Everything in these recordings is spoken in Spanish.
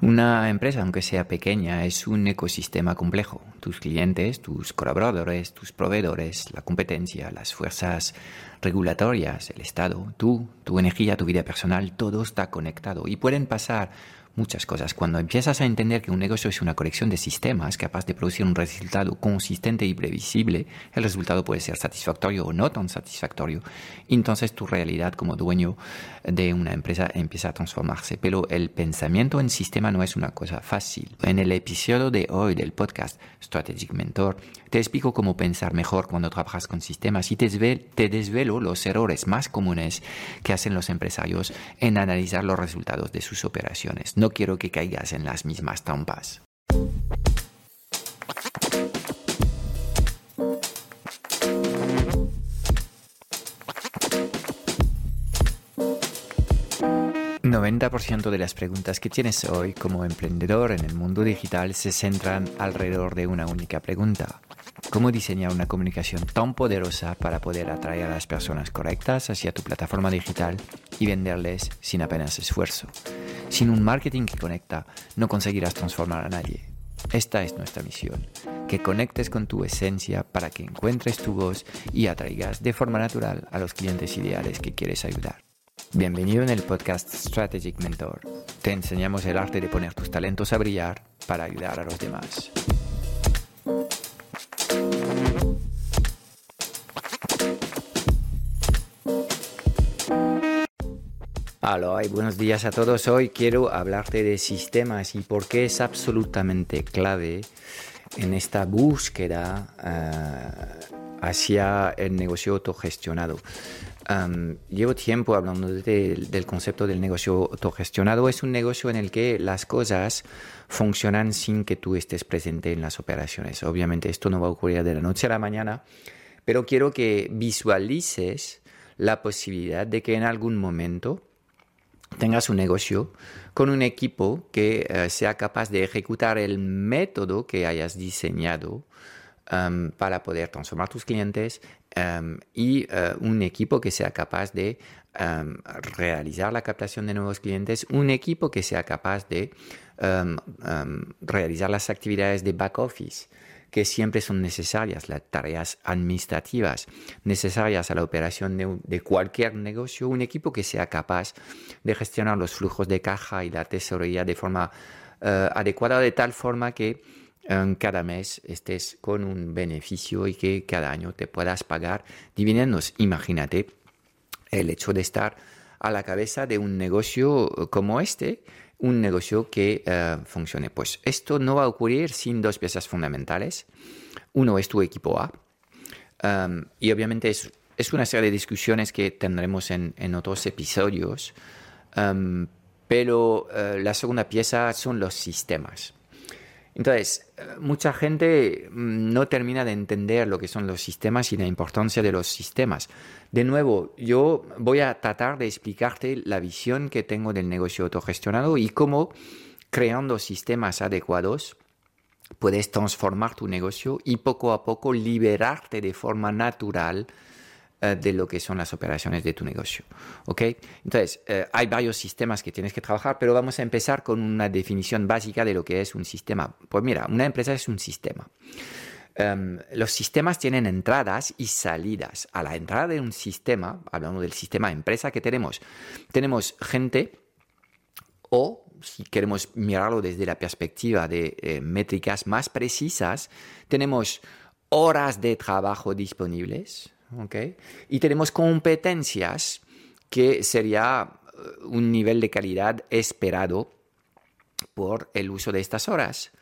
Una empresa, aunque sea pequeña, es un ecosistema complejo. Tus clientes, tus colaboradores, tus proveedores, la competencia, las fuerzas regulatorias, el Estado, tú, tu energía, tu vida personal, todo está conectado y pueden pasar muchas cosas. Cuando empiezas a entender que un negocio es una colección de sistemas capaz de producir un resultado consistente y previsible, el resultado puede ser satisfactorio o no tan satisfactorio. Entonces tu realidad como dueño de una empresa empieza a transformarse. Pero el pensamiento en sistema no es una cosa fácil. En el episodio de hoy del podcast Strategic Mentor, te explico cómo pensar mejor cuando trabajas con sistemas y te desvelo los errores más comunes que hacen los empresarios en analizar los resultados de sus operaciones. No quiero que caigas en las mismas trampas. ...90% de las preguntas que tienes hoy como emprendedor en el mundo digital se centran alrededor de una única pregunta. ¿Cómo diseñar una comunicación tan poderosa para poder atraer a las personas correctas hacia tu plataforma digital y venderles sin apenas esfuerzo? Sin un marketing que conecta, no conseguirás transformar a nadie. Esta es nuestra misión, que conectes con tu esencia para que encuentres tu voz y atraigas de forma natural a los clientes ideales que quieres ayudar. Bienvenido en el podcast Strategic Mentor. Te enseñamos el arte de poner tus talentos a brillar para ayudar a los demás. Hola buenos días a todos. Hoy quiero hablarte de sistemas y por qué es absolutamente clave en esta búsqueda eh, hacia el negocio autogestionado. llevo tiempo hablando del concepto del negocio autogestionado. Es un negocio en el que las cosas funcionan sin que tú estés presente en las operaciones. Obviamente esto no va a ocurrir de la noche a la mañana, pero quiero que visualices la posibilidad de que en algún momento tengas un negocio con un equipo que eh, sea capaz de ejecutar el método que hayas diseñado um, para poder transformar tus clientes um, y uh, un equipo que sea capaz de um, realizar la captación de nuevos clientes, un equipo que sea capaz de realizar las actividades de back office que siempre son necesarias, las tareas administrativas necesarias a la operación de, cualquier negocio, un equipo que sea capaz de gestionar los flujos de caja y la tesorería de forma eh, adecuada, de tal forma que eh, cada mes estés con un beneficio y que cada año te puedas pagar dividendos. Imagínate el hecho de estar a la cabeza de un negocio como este, un negocio que eh, funcione. Pues esto no va a ocurrir sin dos piezas fundamentales. Uno es tu equipo A. Um, y obviamente es, es, una serie de discusiones que tendremos en, en otros episodios. Um, pero uh, la segunda pieza son los sistemas. Entonces, mucha gente mm, no termina de entender lo que son los sistemas y la importancia de los sistemas. De nuevo, yo voy a tratar de explicarte la visión que tengo del negocio autogestionado y cómo creando sistemas adecuados puedes transformar tu negocio y poco a poco liberarte de forma natural eh, de lo que son las operaciones de tu negocio. ¿ok? Entonces, eh, hay varios sistemas que tienes que trabajar, pero vamos a empezar con una definición básica de lo que es un sistema. Pues mira, una empresa es un sistema. Em, los sistemas tienen entradas y salidas. A la entrada de un sistema, hablando del sistema empresa que tenemos, tenemos gente o si queremos mirarlo desde la perspectiva de eh, métricas más precisas, tenemos horas de trabajo disponibles, y tenemos competencias que sería eh, un nivel de calidad esperado por el uso de estas horas.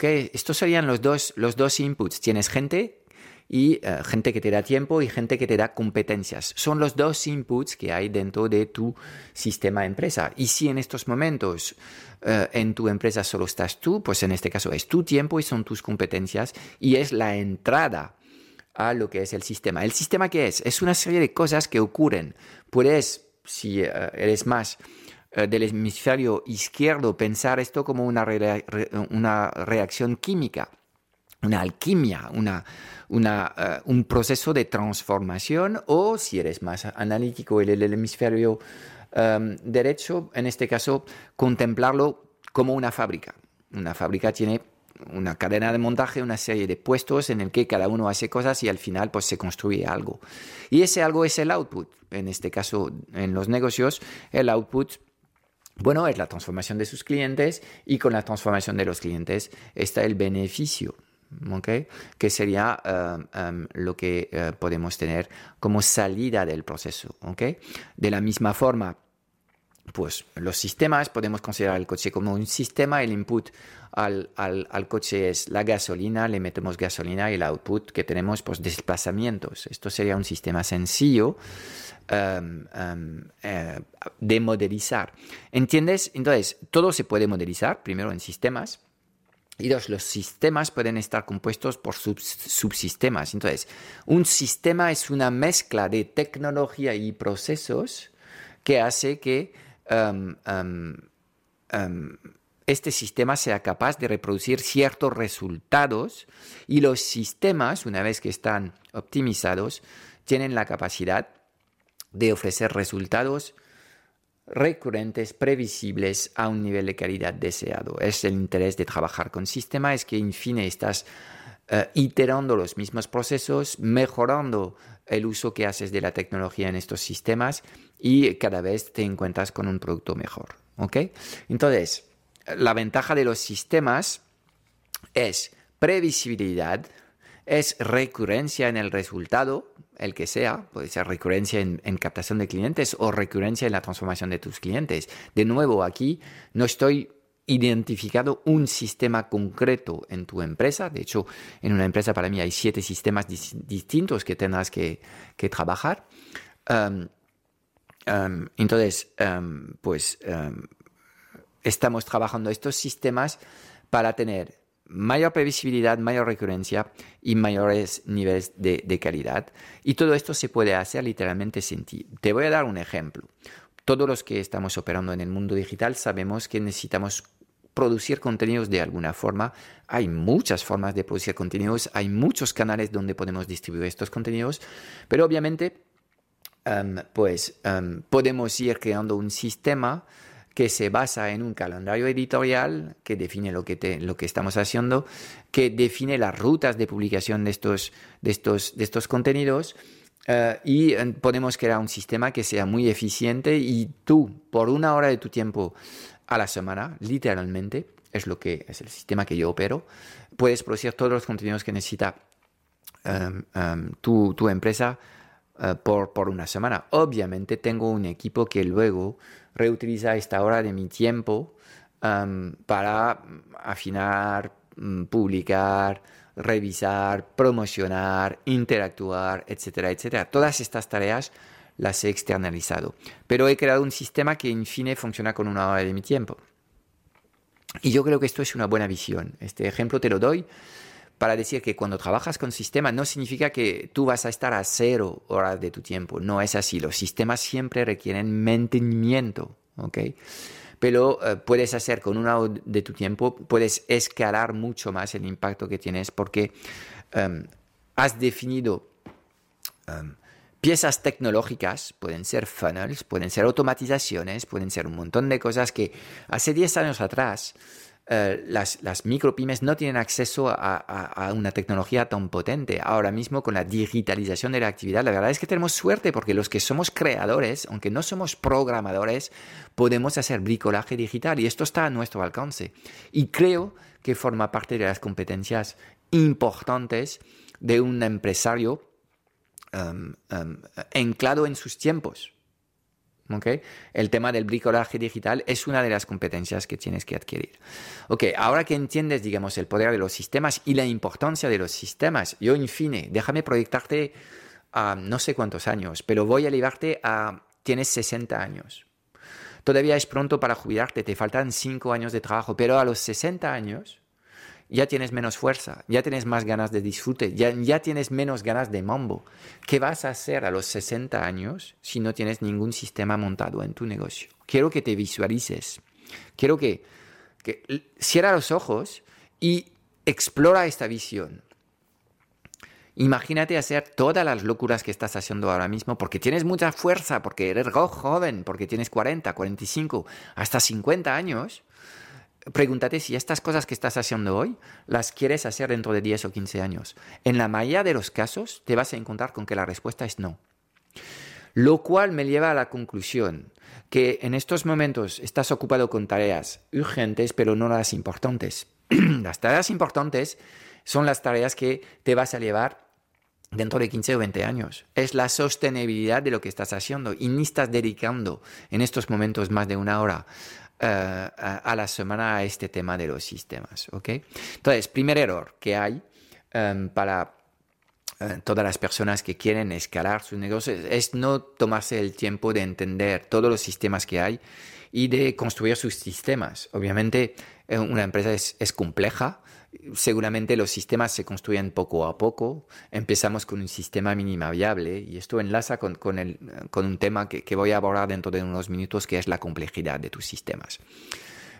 Estos serían los dos, los dos inputs. Tienes gente y eh, gente que te da tiempo y gente que te da competencias. Son los dos inputs que hay dentro de tu sistema empresa. Y si en estos momentos eh, en tu empresa solo estás tú, pues en este caso es tu tiempo y son tus competencias y es la entrada a lo que es el sistema. ¿El sistema qué es? Es una serie de cosas que ocurren. Puedes, si eh, eres más eh, del hemisferio izquierdo, pensar esto como una, una reacción química, una alquimia, una, eh, un proceso de transformación, o si eres más analítico, el, el hemisferio derecho, en este caso, contemplarlo como una fábrica. Una fábrica tiene una cadena de montaje, una serie de puestos en el que cada uno hace cosas y al final pues se construye algo. Y ese algo es el output. En este caso, en los negocios, el output bueno, es la transformación de sus clientes y con la transformación de los clientes está el beneficio. que sería eh, em, lo que eh, podemos tener como salida del proceso. De la misma forma, pues los sistemas, podemos considerar el coche como un sistema, el input al, coche es la gasolina, le metemos gasolina y el output que tenemos, pues desplazamientos. Esto sería un sistema sencillo em, em, eh, de modelizar. ¿Entiendes? Entonces, todo se puede modelizar, primero en sistemas, y dos, los sistemas pueden estar compuestos por subsistemas. Entonces, un sistema es una mezcla de tecnología y procesos que hace que este sistema sea capaz de reproducir ciertos resultados y los sistemas, una vez que están optimizados, tienen la capacidad de ofrecer resultados recurrentes, previsibles a un nivel de calidad deseado. Es el interés de trabajar con sistema, es que en fin estás uh, iterando los mismos procesos, mejorando el uso que haces de la tecnología en estos sistemas y cada vez te encuentras con un producto mejor. ¿ok? Entonces, la ventaja de los sistemas es previsibilidad, es recurrencia en el resultado, el que sea, puede ser recurrencia en, captación de clientes o recurrencia en la transformación de tus clientes. De nuevo, aquí no estoy identificado un sistema concreto en tu empresa. De hecho, en una empresa para mí hay siete sistemas distintos que tendrás que, trabajar. Entonces, pues estamos trabajando estos sistemas para tener mayor previsibilidad, mayor recurrencia y mayores niveles de, de, calidad. Y todo esto se puede hacer literalmente sin ti. Te voy a dar un ejemplo. Todos los que estamos operando en el mundo digital sabemos que necesitamos producir contenidos de alguna forma. Hay muchas formas de producir contenidos, hay muchos canales donde podemos distribuir estos contenidos, pero obviamente em, pues em, podemos ir creando un sistema que se basa en un calendario editorial que define lo que, lo que estamos haciendo, que define las rutas de publicación de estos, de estos, de estos contenidos. Eh, y em, podemos crear un sistema que sea muy eficiente y tú, por una hora de tu tiempo, a la semana, literalmente, es lo que es el sistema que yo opero, puedes producir todos los contenidos que necesita em, em, tu, empresa eh, por, por, una semana. Obviamente tengo un equipo que luego reutiliza esta hora de mi tiempo em, para afinar, mm, publicar, revisar, promocionar, interactuar, etcétera, etcétera. Todas estas tareas las he externalizado. Pero he creado un sistema que en fin funciona con una hora de mi tiempo. Y yo creo que esto es una buena visión. Este ejemplo te lo doy para decir que cuando trabajas con sistemas no significa que tú vas a estar a cero horas de tu tiempo. No es así. Los sistemas siempre requieren mantenimiento. ¿ok? Pero eh, puedes hacer con una hora de tu tiempo, puedes escalar mucho más el impacto que tienes porque em, has definido em, piezas tecnológicas, pueden ser funnels, pueden ser automatizaciones, pueden ser un montón de cosas que hace 10 años atrás eh, las, las micropymes no tienen acceso a, una tecnología tan potente. Ahora mismo con la digitalización de la actividad, la verdad es que tenemos suerte porque los que somos creadores, aunque no somos programadores, podemos hacer bricolaje digital y esto está a nuestro alcance. Y creo que forma parte de las competencias importantes de un empresario um, en sus tiempos. ¿Okay? El tema del bricolaje digital es una de las competencias que tienes que adquirir. Ok, ahora que entiendes, digamos, el poder de los sistemas y la importancia de los sistemas, yo, en fin, déjame proyectarte a no sé cuántos años, pero voy a llevarte a... Tienes 60 años. Todavía es pronto para jubilarte, te faltan 5 años de trabajo, pero a los 60 años ya tienes menos fuerza, ya tienes más ganas de disfrute, ya, ya tienes menos ganas de mambo. ¿Qué vas a hacer a los 60 años si no tienes ningún sistema montado en tu negocio? Quiero que te visualices. Quiero que, que cierra los ojos y explora esta visión. Imagínate hacer todas las locuras que estás haciendo ahora mismo porque tienes mucha fuerza, porque eres joven, porque tienes 40, 45, hasta 50 años pregúntate si estas cosas que estás haciendo hoy las quieres hacer dentro de 10 o 15 años. En la mayoría de los casos te vas a encontrar con que la respuesta es no. Lo cual me lleva a la conclusión que en estos momentos estás ocupado con tareas urgentes, pero no las importantes. las tareas importantes son las tareas que te vas a llevar dentro de 15 o 20 años. Es la sostenibilidad de lo que estás haciendo y ni estás dedicando en estos momentos más de una hora eh, a, la semana a este tema de los sistemas. Entonces, primer error que hay em, para eh, todas las personas que quieren escalar sus negocios es no tomarse el tiempo de entender todos los sistemas que hay y de construir sus sistemas. Obviamente, eh, una empresa es compleja, seguramente los sistemas se construyen poco a poco. Empezamos con un sistema mínima viable y esto enlaza con, un tema que, voy a abordar dentro de unos minutos, que es la complejidad de tus sistemas.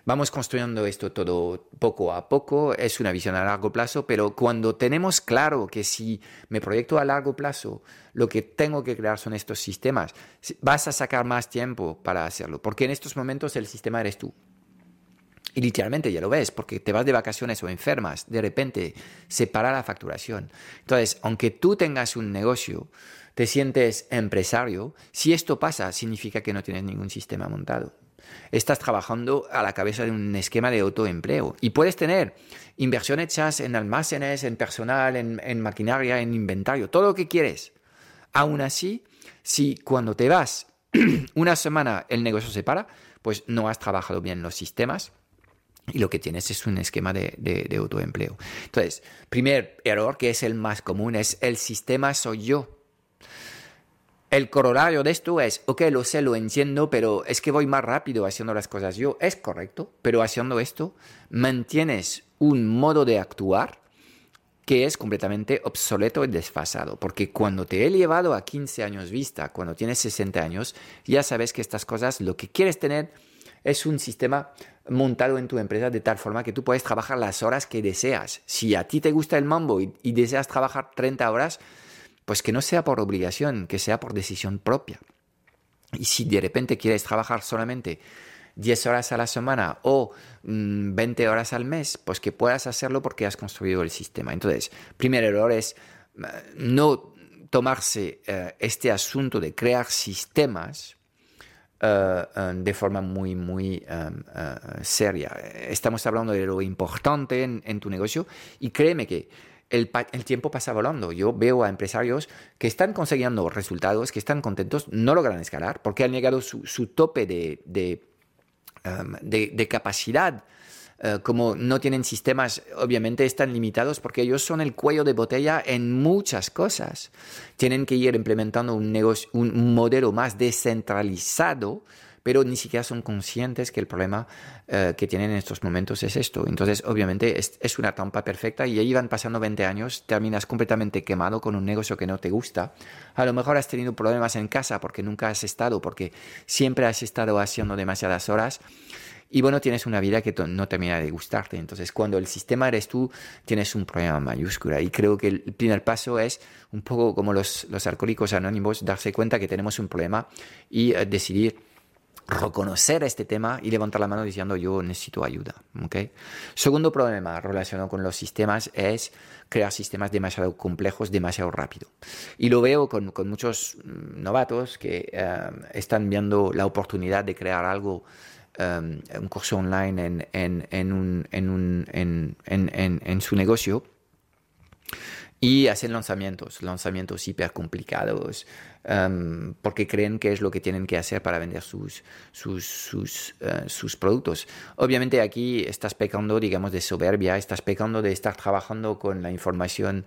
Vamos construyendo esto todo poco a poco, es una visión a largo plazo, pero cuando tenemos claro que si me proyecto a largo plazo, lo que tengo que crear son estos sistemas, vas a sacar más tiempo para hacerlo, porque en estos momentos el sistema eres tú. Y literalmente ya lo ves, porque te vas de vacaciones o enfermas, de repente se para la facturación. Entonces, aunque tú tengas un negocio, te sientes empresario, si esto pasa, significa que no tienes ningún sistema montado. Estás trabajando a la cabeza de un esquema de autoempleo y puedes tener inversión hechas en almacenes, en personal, en, en maquinaria, en inventario, todo lo que quieres. Aún así, si cuando te vas una semana el negocio se para, pues no has trabajado bien los sistemas, y lo que tienes es un esquema de, autoempleo. Entonces, primer error, que es el más común, es el sistema soy yo. El corolario de esto es, ok, lo sé, lo entiendo, pero es que voy más rápido haciendo las cosas yo. Es correcto, pero haciendo esto mantienes un modo de actuar que es completamente obsoleto y desfasado. Porque cuando te he llevado a 15 años vista, cuando tienes 60 años, ya sabes que estas cosas, lo que quieres tener es un sistema montado en tu empresa de tal forma que tú puedes trabajar las horas que deseas. Si a ti te gusta el mambo y, deseas trabajar 30 horas, pues que no sea por obligación, que sea por decisión propia. Y si de repente quieres trabajar solamente 10 horas a la semana o 20 mm, horas al mes, pues que puedas hacerlo porque has construido el sistema. Entonces, primer error es eh, no tomarse eh, este asunto de crear sistemas eh, eh, de forma muy, muy eh, seria. Estamos hablando de lo importante en, tu negocio y créeme que el, tiempo pasa volando. Yo veo a empresarios que están consiguiendo resultados, que están contentos, no logran escalar porque han llegado su, su tope de, de, de capacidad eh, como no tienen sistemas, obviamente están limitados porque ellos son el cuello de botella en muchas cosas. Tienen que ir implementando un, negocio, un modelo más descentralizado, pero ni siquiera son conscientes que el problema eh, que tienen en estos momentos es esto. Entonces, obviamente, es, una trampa perfecta y ahí van pasando 20 años, terminas completamente quemado con un negocio que no te gusta. A lo mejor has tenido problemas en casa porque nunca has estado, porque siempre has estado haciendo demasiadas horas y bueno, tienes una vida que no termina de gustarte. Entonces, cuando el sistema eres tú, tienes un problema mayúscula. Y creo que el primer paso es un poco como los, los alcohólicos anónimos, darse cuenta que tenemos un problema y eh, decidir reconocer este tema y levantar la mano diciendo yo necesito ayuda. ¿okay? Segundo problema relacionado con los sistemas es crear sistemas demasiado complejos, demasiado rápido. Y lo veo con, con muchos mm, novatos que eh, están viendo la oportunidad de crear algo Um, un curso online en, en, en, un, un, en, su negocio y hacen lanzamientos, lanzamientos hiper complicados, um, porque creen que es lo que tienen que hacer para vender sus, sus, sus, uh, sus, productos. Obviamente aquí estás pecando, digamos, de soberbia, estás pecando de estar trabajando con la información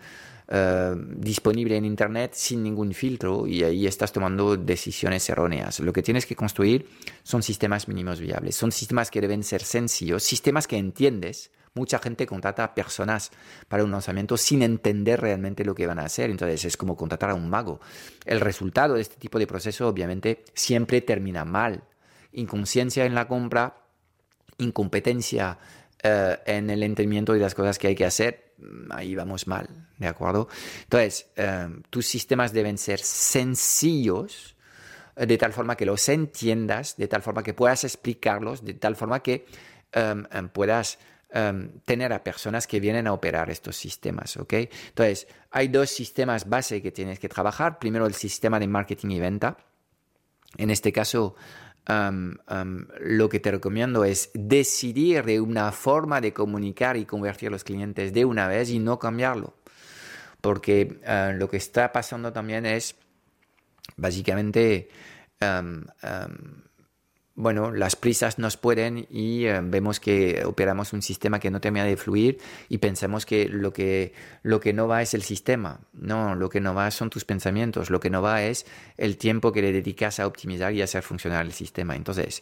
eh, disponible en Internet sin ningún filtro y ahí estás tomando decisiones erróneas. Lo que tienes que construir son sistemas mínimos viables, son sistemas que deben ser sencillos, sistemas que entiendes. Mucha gente contrata a personas para un lanzamiento sin entender realmente lo que van a hacer, entonces es como contratar a un mago. El resultado de este tipo de proceso obviamente siempre termina mal. Inconsciencia en la compra, incompetencia eh, en el entendimiento de las cosas que hay que hacer, mm, ahí vamos mal, ¿de acuerdo? Entonces, eh, tus sistemas deben ser sencillos, eh, de tal forma que los entiendas, de tal forma que puedas explicarlos, de tal forma que em, em, puedas em, tener a personas que vienen a operar estos sistemas, ¿ok? Entonces, hay dos sistemas base que tienes que trabajar. Primero, el sistema de marketing y venta. En este caso, lo que te recomiendo es decidir de una forma de comunicar y convertir a los clientes de una vez y no cambiarlo. Porque eh, lo que está pasando también es básicamente bueno, las prisas nos pueden y eh, vemos que operamos un sistema que no termina de fluir y pensamos que lo, que lo que no va es el sistema. No, lo que no va son tus pensamientos, lo que no va es el tiempo que le dedicas a optimizar y hacer funcionar el sistema. Entonces,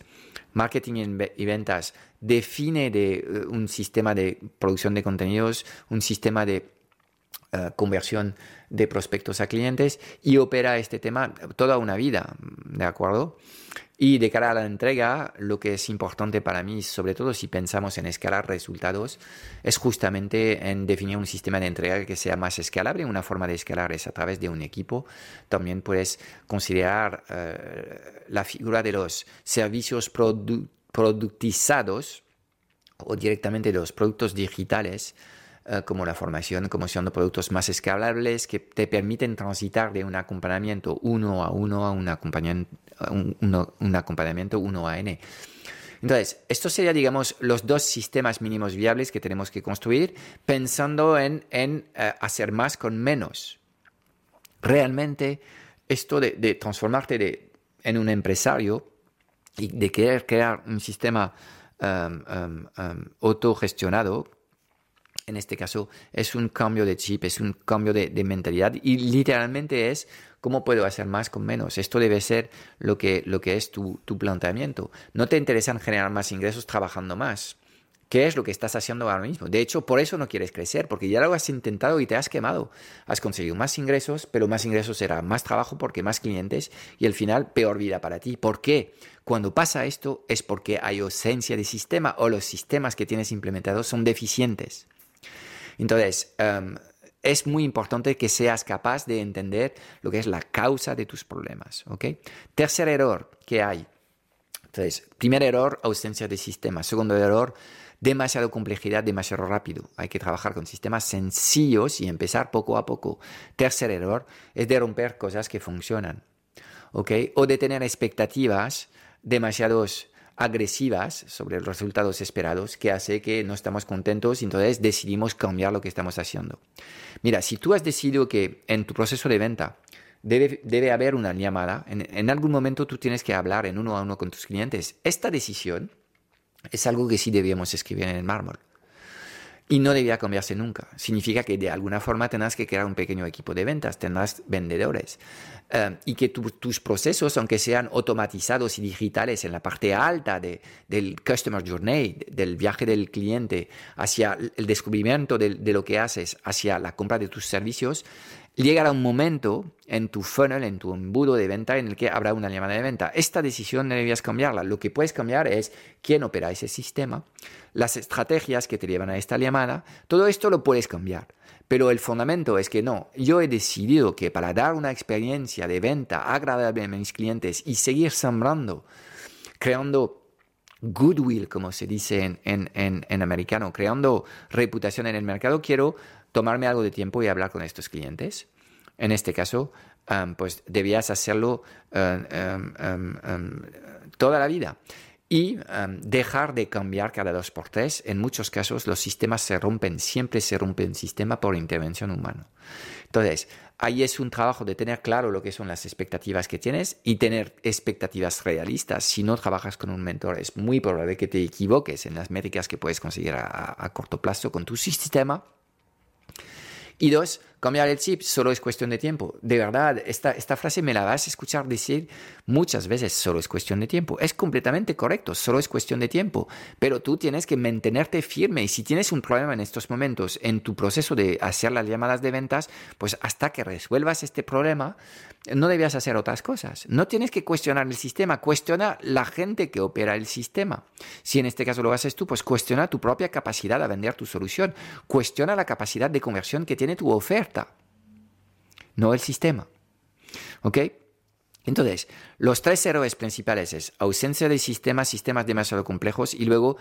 marketing y ventas define de, eh, un sistema de producción de contenidos, un sistema de eh, conversión de prospectos a clientes y opera este tema toda una vida, ¿de acuerdo? Y de cara a la entrega, lo que es importante para mí, sobre todo si pensamos en escalar resultados, es justamente en definir un sistema de entrega que sea más escalable. Una forma de escalar es a través de un equipo. También puedes considerar eh, la figura de los servicios productizados o directamente los productos digitales eh, como la formación, como siendo productos más escalables que te permiten transitar de un acompañamiento uno a uno a un acompañamiento, un, uno a n. Entonces, estos serían, digamos, los dos sistemas mínimos viables que tenemos que construir pensando en, eh, hacer más con menos. Realmente, esto de, transformarte en un empresario y de querer crear un sistema um, um, um, autogestionado, en este caso es un cambio de chip, es un cambio de, mentalidad y literalmente es cómo puedo hacer más con menos. Esto debe ser lo que, lo que es tu, tu planteamiento. No te interesa generar más ingresos trabajando más. ¿Qué es lo que estás haciendo ahora mismo? De hecho, por eso no quieres crecer, porque ya lo has intentado y te has quemado. Has conseguido más ingresos, pero más ingresos será más trabajo porque más clientes y al final peor vida para ti. ¿Por qué? Cuando pasa esto es porque hay ausencia de sistema o los sistemas que tienes implementados son deficientes. Entonces, em, es muy importante que seas capaz de entender lo que es la causa de tus problemas. Tercer error que hay. Entonces, primer error, ausencia de sistema. Segundo error, demasiada complejidad, demasiado rápido. Hay que trabajar con sistemas sencillos y empezar poco a poco. Tercer error es de romper cosas que funcionan. O de tener expectativas demasiados agresivas sobre los resultados esperados que hace que no estamos contentos y entonces decidimos cambiar lo que estamos haciendo. Mira, si tú has decidido que en tu proceso de venta debe, debe haber una llamada, en, en algún momento tú tienes que hablar en uno a uno con tus clientes, esta decisión es algo que sí debíamos escribir en el mármol y no debía cambiarse nunca. Significa que de alguna forma tendrás que crear un pequeño equipo de ventas, tendrás vendedores eh, y que tus procesos, aunque sean automatizados y digitales en la parte alta de, del customer journey, del viaje del cliente hacia el descubrimiento de, de lo que haces, hacia la compra de tus servicios, llegará un momento en tu funnel, en tu embudo de venta, en el que habrá una llamada de venta. Esta decisión no debías cambiarla. Lo que puedes cambiar es quién opera ese sistema, las estrategias que te llevan a esta llamada. Todo esto lo puedes cambiar. Pero el fundamento es que no, yo he decidido que para dar una experiencia de venta agradable a mis clientes y seguir sembrando, creando goodwill, como se dice en, en, en americano, creando reputación en el mercado, quiero tomarme algo de tiempo y hablar con estos clientes. En este caso, pues debías hacerlo toda la vida y dejar de cambiar cada dos por tres. En muchos casos los sistemas se rompen, siempre se rompe un sistema por intervención humana. Entonces, ahí es un trabajo de tener claro lo que son las expectativas que tienes y tener expectativas realistas. Si no trabajas con un mentor, es muy probable que te equivoques en las métricas que puedes conseguir a corto plazo con tu sistema y dos, cambiar el chip solo es cuestión de tiempo. De verdad, esta, esta frase me la vas a escuchar decir muchas veces, solo es cuestión de tiempo. Es completamente correcto, solo es cuestión de tiempo. Pero tú tienes que mantenerte firme y si tienes un problema en estos momentos en tu proceso de hacer las llamadas de ventas, pues hasta que resuelvas este problema, no debías hacer otras cosas. No tienes que cuestionar el sistema, cuestiona la gente que opera el sistema. Si en este caso lo haces tú, pues cuestiona tu propia capacidad de vender tu solución, cuestiona la capacidad de conversión que tiene tu oferta, no el sistema. ¿Ok? Entonces, los tres héroes principales es ausencia de sistemas, sistemas demasiado complejos y luego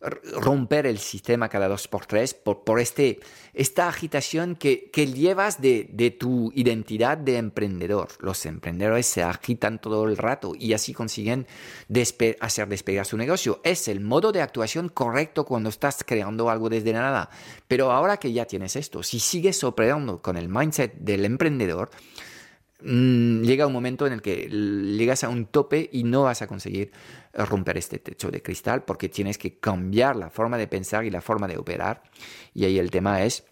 romper el sistema cada dos por tres por, por este, esta agitación que, que llevas de, de, tu identidad de emprendedor. Los emprendedores se agitan todo el rato y así consiguen hacer despegar su negocio. Es el modo de actuación correcto cuando estás creando algo desde nada. Pero ahora que ya tienes esto, si sigues operando con el mindset del emprendedor, Mm, llega un momento en el que llegas a un tope y no vas a conseguir romper este techo de cristal porque tienes que cambiar la forma de pensar y la forma de operar. Y ahí el tema es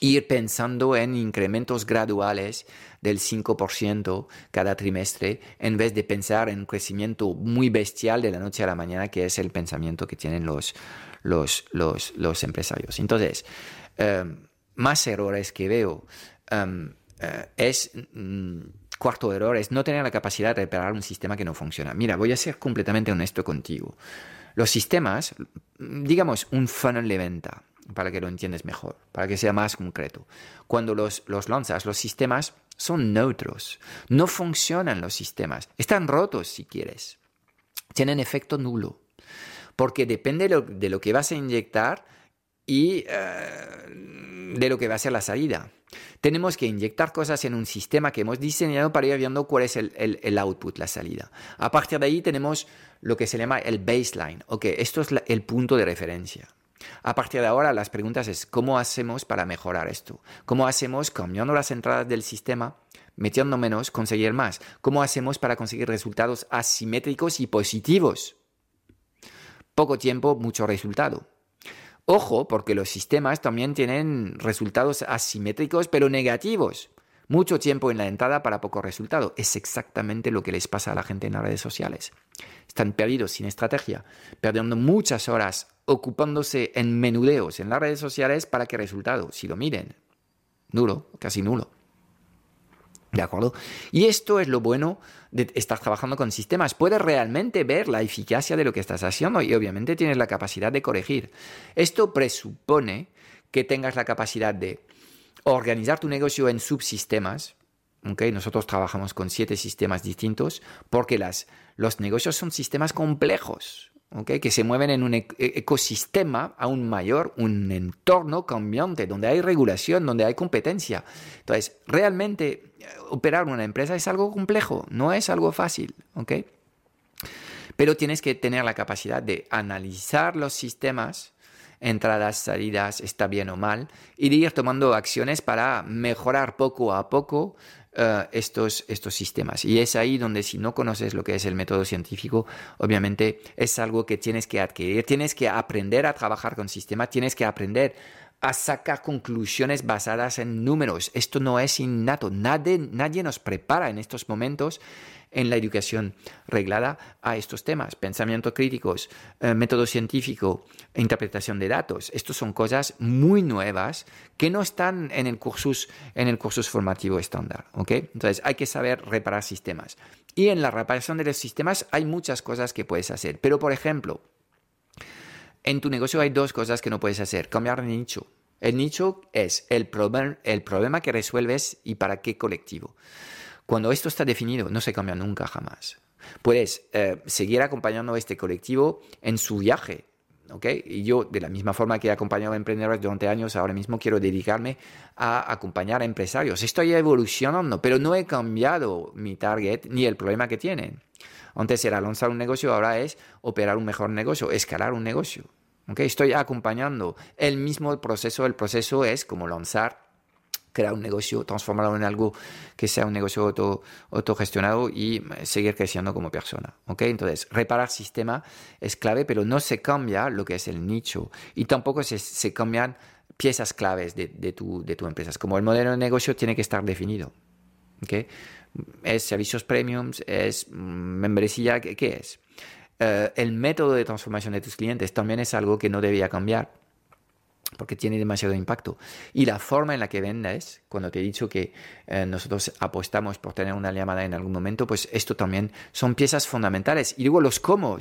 ir pensando en incrementos graduales del 5% cada trimestre en vez de pensar en un crecimiento muy bestial de la noche a la mañana, que es el pensamiento que tienen los, los, los, empresarios. Entonces, eh, más errores que veo. Em, eh, es, mm, cuarto error, es no tener la capacidad de reparar un sistema que no funciona. Mira, voy a ser completamente honesto contigo. Los sistemas, digamos un funnel de venta, para que lo entiendas mejor, para que sea más concreto. Cuando los, los lanzas, los sistemas son neutros, no funcionan los sistemas, están rotos si quieres, tienen efecto nulo, porque depende de lo, que vas a inyectar y eh, de lo que va a ser la salida. Tenemos que inyectar cosas en un sistema que hemos diseñado para ir viendo cuál es el, output, la salida. A partir de ahí tenemos lo que se llama el baseline. Ok, esto es el punto de referencia. A partir de ahora, las preguntas es cómo hacemos para mejorar esto. ¿Cómo hacemos cambiando las entradas del sistema, metiendo menos, conseguir más? ¿Cómo hacemos para conseguir resultados asimétricos y positivos? Poco tiempo, mucho resultado. Ojo, porque los sistemas también tienen resultados asimétricos pero negativos. Mucho tiempo en la entrada para poco resultado. Es exactamente lo que les pasa a la gente en las redes sociales. Están perdidos sin estrategia, perdiendo muchas horas ocupándose en menudeos en las redes sociales para que resultado, si lo miren, nulo, casi nulo. ¿De acuerdo? Y esto es lo bueno de estar trabajando con sistemas. Puedes realmente ver la eficacia de lo que estás haciendo y obviamente tienes la capacidad de corregir. Esto presupone que tengas la capacidad de organizar tu negocio en subsistemas. ¿okay? Nosotros trabajamos con siete sistemas distintos porque las, los negocios son sistemas complejos que se mueven en un e-, ecosistema aún mayor, un entorno cambiante, donde hay regulación, donde hay competencia. Entonces, realmente eh, operar una empresa es algo complejo, no es algo fácil. Pero tienes que tener la capacidad de analizar los sistemas, entradas, salidas, está bien o mal, y de ir tomando acciones para mejorar poco a poco eh, estos, estos sistemas. Y es ahí donde si no conoces lo que es el método científico, obviamente es algo que tienes que adquirir, tienes que aprender a trabajar con sistemas, tienes que aprender a sacar conclusiones basadas en números. Esto no es innato, nadie, nadie nos prepara en estos momentos en la educación reglada a estos temas. Pensamiento críticos, eh, método científico, interpretación de datos. Estos son cosas muy nuevas que no están en el cursus, en el cursus formativo estándar. Entonces hay que saber reparar sistemas. Y en la reparación de los sistemas hay muchas cosas que puedes hacer. Pero, por ejemplo, en tu negocio hay dos cosas que no puedes hacer. Cambiar de nicho. El nicho es el, el problema que resuelves y para qué colectivo. Cuando esto está definido, no se cambia nunca jamás. Puedes eh, seguir acompañando a este colectivo en su viaje. ¿okay? Y yo, de la misma forma que he acompañado a emprendedores durante años, ahora mismo quiero dedicarme a acompañar a empresarios. Estoy evolucionando, pero no he cambiado mi target ni el problema que tienen. Antes era lanzar un negocio, ahora es operar un mejor negocio, escalar un negocio. ¿okay? Estoy acompañando el mismo proceso. El proceso es como lanzar crear un negocio, transformarlo en algo que sea un negocio auto, autogestionado y seguir creciendo como persona. ¿okay? Entonces, reparar sistema es clave, pero no se cambia lo que es el nicho y tampoco se, se cambian piezas claves de, de, tu, de tu empresa. Como el modelo de negocio tiene que estar definido. ¿okay? ¿Es servicios premiums? ¿Es membresía? ¿Qué, qué es? Uh, el método de transformación de tus clientes también es algo que no debía cambiar porque tiene demasiado impacto. Y la forma en la que vendes, cuando te he dicho que eh, nosotros apostamos por tener una llamada en algún momento, pues esto también son piezas fundamentales. Y luego los cómo,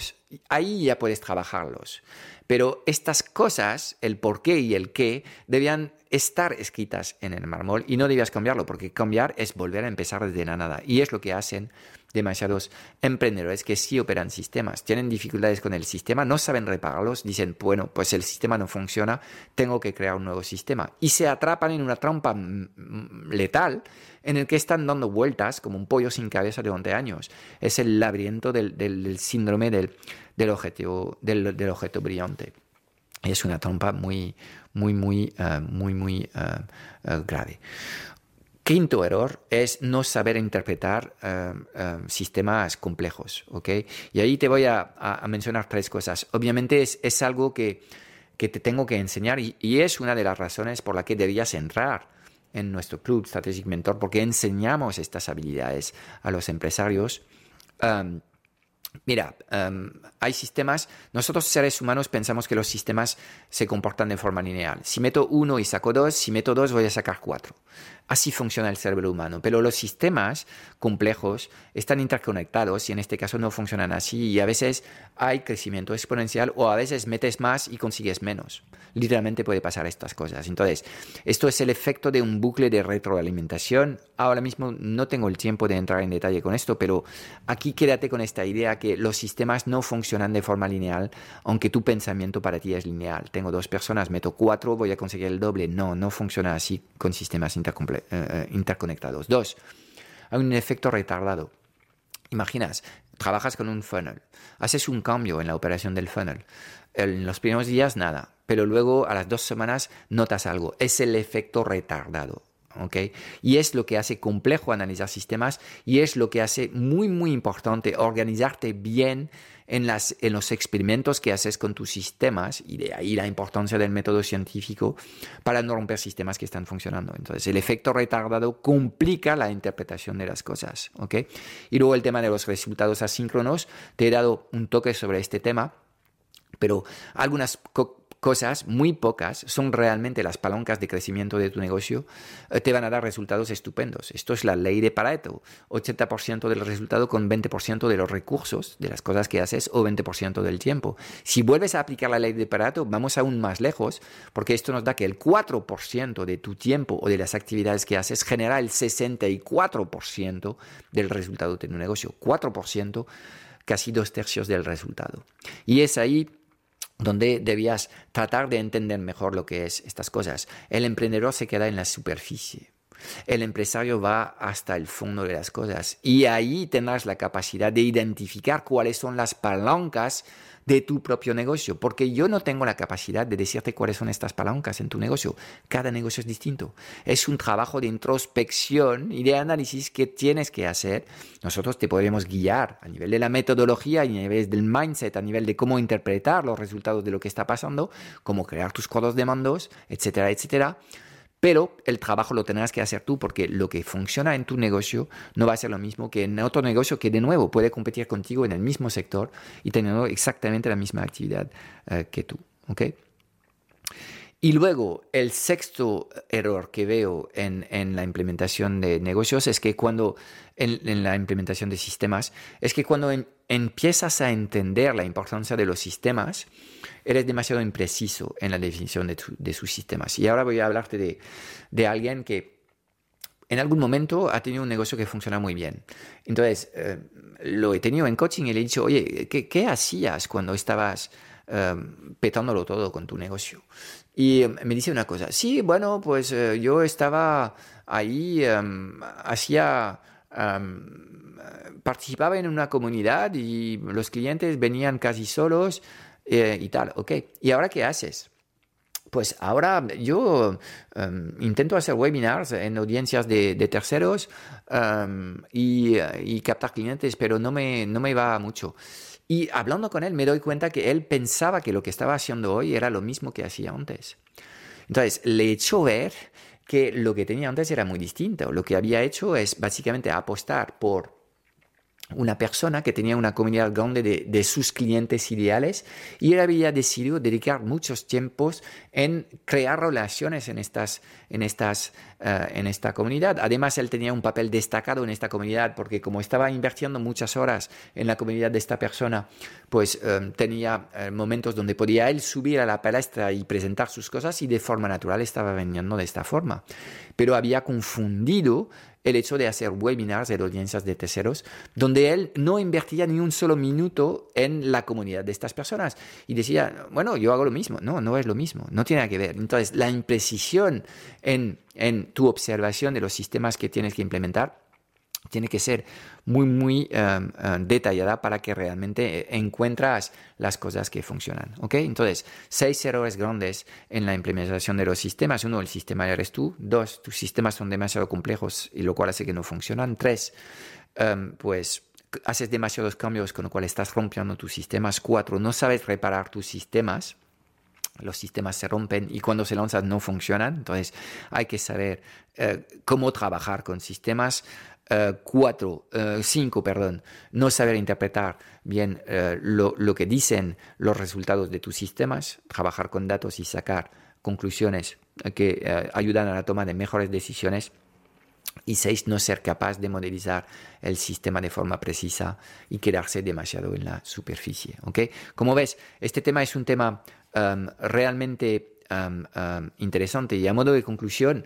ahí ya puedes trabajarlos. Pero estas cosas, el por qué y el qué, debían estar escritas en el mármol y no debías cambiarlo, porque cambiar es volver a empezar desde la nada. Y es lo que hacen demasiados emprendedores que sí operan sistemas, tienen dificultades con el sistema, no saben repararlos, dicen, bueno, pues el sistema no funciona, tengo que crear un nuevo sistema. Y se atrapan en una trampa letal en el que están dando vueltas como un pollo sin cabeza durante años. Es el laberinto del, síndrome del, objetivo, del, objeto brillante. Es una trampa muy, muy, muy, eh, muy, muy eh, eh, grave. Quinto error es no saber interpretar sistemas complejos, ¿ok? Y ahí te voy a, mencionar tres cosas. Obviamente es, algo que, te tengo que enseñar y, es una de las razones por la que debías entrar en nuestro club Strategic Mentor, porque enseñamos estas habilidades a los empresarios. Mira, em, hay sistemas, nosotros seres humanos pensamos que los sistemas se comportan de forma lineal. Si meto uno y saco dos, si meto dos voy a sacar cuatro. Así funciona el cerebro humano. Pero los sistemas complejos están interconectados y en este caso no funcionan así y a veces hay crecimiento exponencial o a veces metes más y consigues menos. Literalmente puede pasar estas cosas. Entonces, esto es el efecto de un bucle de retroalimentación. Ahora mismo no tengo el tiempo de entrar en detalle con esto, pero aquí quédate con esta idea que los sistemas no funcionan de forma lineal, aunque tu pensamiento para ti es lineal. Tengo dos personas, meto cuatro, voy a conseguir el doble. No, no funciona así con sistemas eh, eh, interconectados. Dos, hay un efecto retardado. Imaginas, trabajas con un funnel, haces un cambio en la operación del funnel. En los primeros días nada, pero luego a las dos semanas notas algo. Es el efecto retardado. Y es lo que hace complejo analizar sistemas y es lo que hace muy, muy importante organizarte bien en, las, en los experimentos que haces con tus sistemas y de ahí la importancia del método científico para no romper sistemas que están funcionando. Entonces, el efecto retardado complica la interpretación de las cosas, Y luego el tema de los resultados asíncronos, te he dado un toque sobre este tema, pero algunas cosas, muy pocas, son realmente las palancas de crecimiento de tu negocio, eh, te van a dar resultados estupendos. Esto es la ley de Pareto. 80% del resultado con 20% de los recursos, de las cosas que haces, o 20% del tiempo. Si vuelves a aplicar la ley de Pareto, vamos aún más lejos, porque esto nos da que el 4% de tu tiempo o de las actividades que haces genera el 64% del resultado de tu negocio. 4%, casi dos tercios del resultado. Y es ahí donde debías tratar de entender mejor lo que es estas cosas. El emprendedor se queda en la superficie. El empresario va hasta el fondo de las cosas y ahí tendrás la capacidad de identificar cuáles son las palancas de tu propio negocio, porque yo no tengo la capacidad de decirte cuáles son estas palancas en tu negocio. Cada negocio es distinto. Es un trabajo de introspección y de análisis que tienes que hacer. Nosotros te podremos guiar a nivel de la metodología, a nivel del mindset, a nivel de cómo interpretar los resultados de lo que está pasando, cómo crear tus codos de mandos, etcétera, etcétera pero el trabajo lo tendrás que hacer tú porque lo que funciona en tu negocio no va a ser lo mismo que en otro negocio que de nuevo puede competir contigo en el mismo sector y teniendo exactamente la misma actividad eh, que tú. ¿okay? Y luego, el sexto error que veo en, en la implementación de negocios es que cuando, en, la implementación de sistemas, es que cuando empiezas a entender la importancia de los sistemas, eres demasiado impreciso en la definición de, sus sistemas. Y ahora voy a hablarte de, de, alguien que en algún momento ha tenido un negocio que funciona muy bien. Entonces, eh, lo he tenido en coaching y le he dicho, oye, ¿qué, qué hacías cuando estabas eh, petándolo todo con tu negocio? Y em, me dice una cosa, sí, bueno, pues eh, yo estaba ahí, em, hacía, em, participaba en una comunidad y los clientes venían casi solos eh, y tal, ok. ¿Y ahora qué haces? Pues ahora yo intento hacer webinars en audiencias de, terceros y, y, captar clientes, pero no me, no me va mucho. Y hablando con él me doy cuenta que él pensaba que lo que estaba haciendo hoy era lo mismo que hacía antes. Entonces, le hecho ver que lo que tenía antes era muy distinto. Lo que había hecho es básicamente apostar por una persona que tenía una comunidad grande de, sus clientes ideales y él había decidido dedicar muchos tiempos en crear relaciones en, estas, en, estas, eh, en esta comunidad. Además, él tenía un papel destacado en esta comunidad porque como estaba invirtiendo muchas horas en la comunidad de esta persona, pues eh, tenía eh, momentos donde podía él subir a la palestra y presentar sus cosas y de forma natural estaba vendiendo de esta forma. Pero había confundido el hecho de hacer webinars de audiencias de terceros, donde él no invertía ni un solo minuto en la comunidad de estas personas. Y decía, bueno, yo hago lo mismo. No, no es lo mismo, no tiene nada que ver. Entonces, la imprecisión en, en tu observación de los sistemas que tienes que implementar tiene que ser muy, muy em, em, detallada para que realmente eh, encuentras las cosas que funcionan. ¿ok? Entonces, seis errores grandes en la implementación de los sistemas. Uno, el sistema eres tú. Dos, tus sistemas son demasiado complejos y lo cual hace que no funcionan. Tres, em, pues haces demasiados cambios con lo cual estás rompiendo tus sistemas. Cuatro, no sabes reparar tus sistemas los sistemas se rompen y cuando se lanzan no funcionan. Entonces hay que saber eh, cómo trabajar con sistemas. Eh, cuatro, eh, cinco, perdón, no saber interpretar bien eh, lo, que dicen los resultados de tus sistemas, trabajar con datos y sacar conclusiones que ayudan a la toma de mejores decisiones. Y seis, no ser capaz de modelizar el sistema de forma precisa y quedarse demasiado en la superficie. ¿okay? Como ves, este tema es un tema um, realmente um, um, interesante y a modo de conclusión,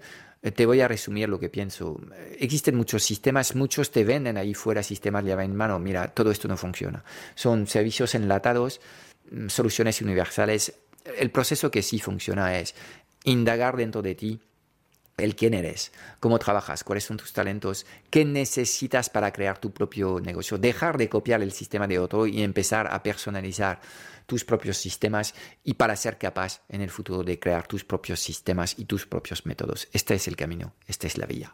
te voy a resumir lo que pienso. Existen muchos sistemas, muchos te venden ahí fuera sistemas llave en mano. Mira, todo esto no funciona. Son servicios enlatados, mm, soluciones universales. El proceso que sí funciona es indagar dentro de ti el quién eres, cómo trabajas, cuáles son tus talentos, qué necesitas para crear tu propio negocio, dejar de copiar el sistema de otro y empezar a personalizar tus propios sistemas y para ser capaz en el futuro de crear tus propios sistemas y tus propios métodos. Este es el camino, esta es la vía.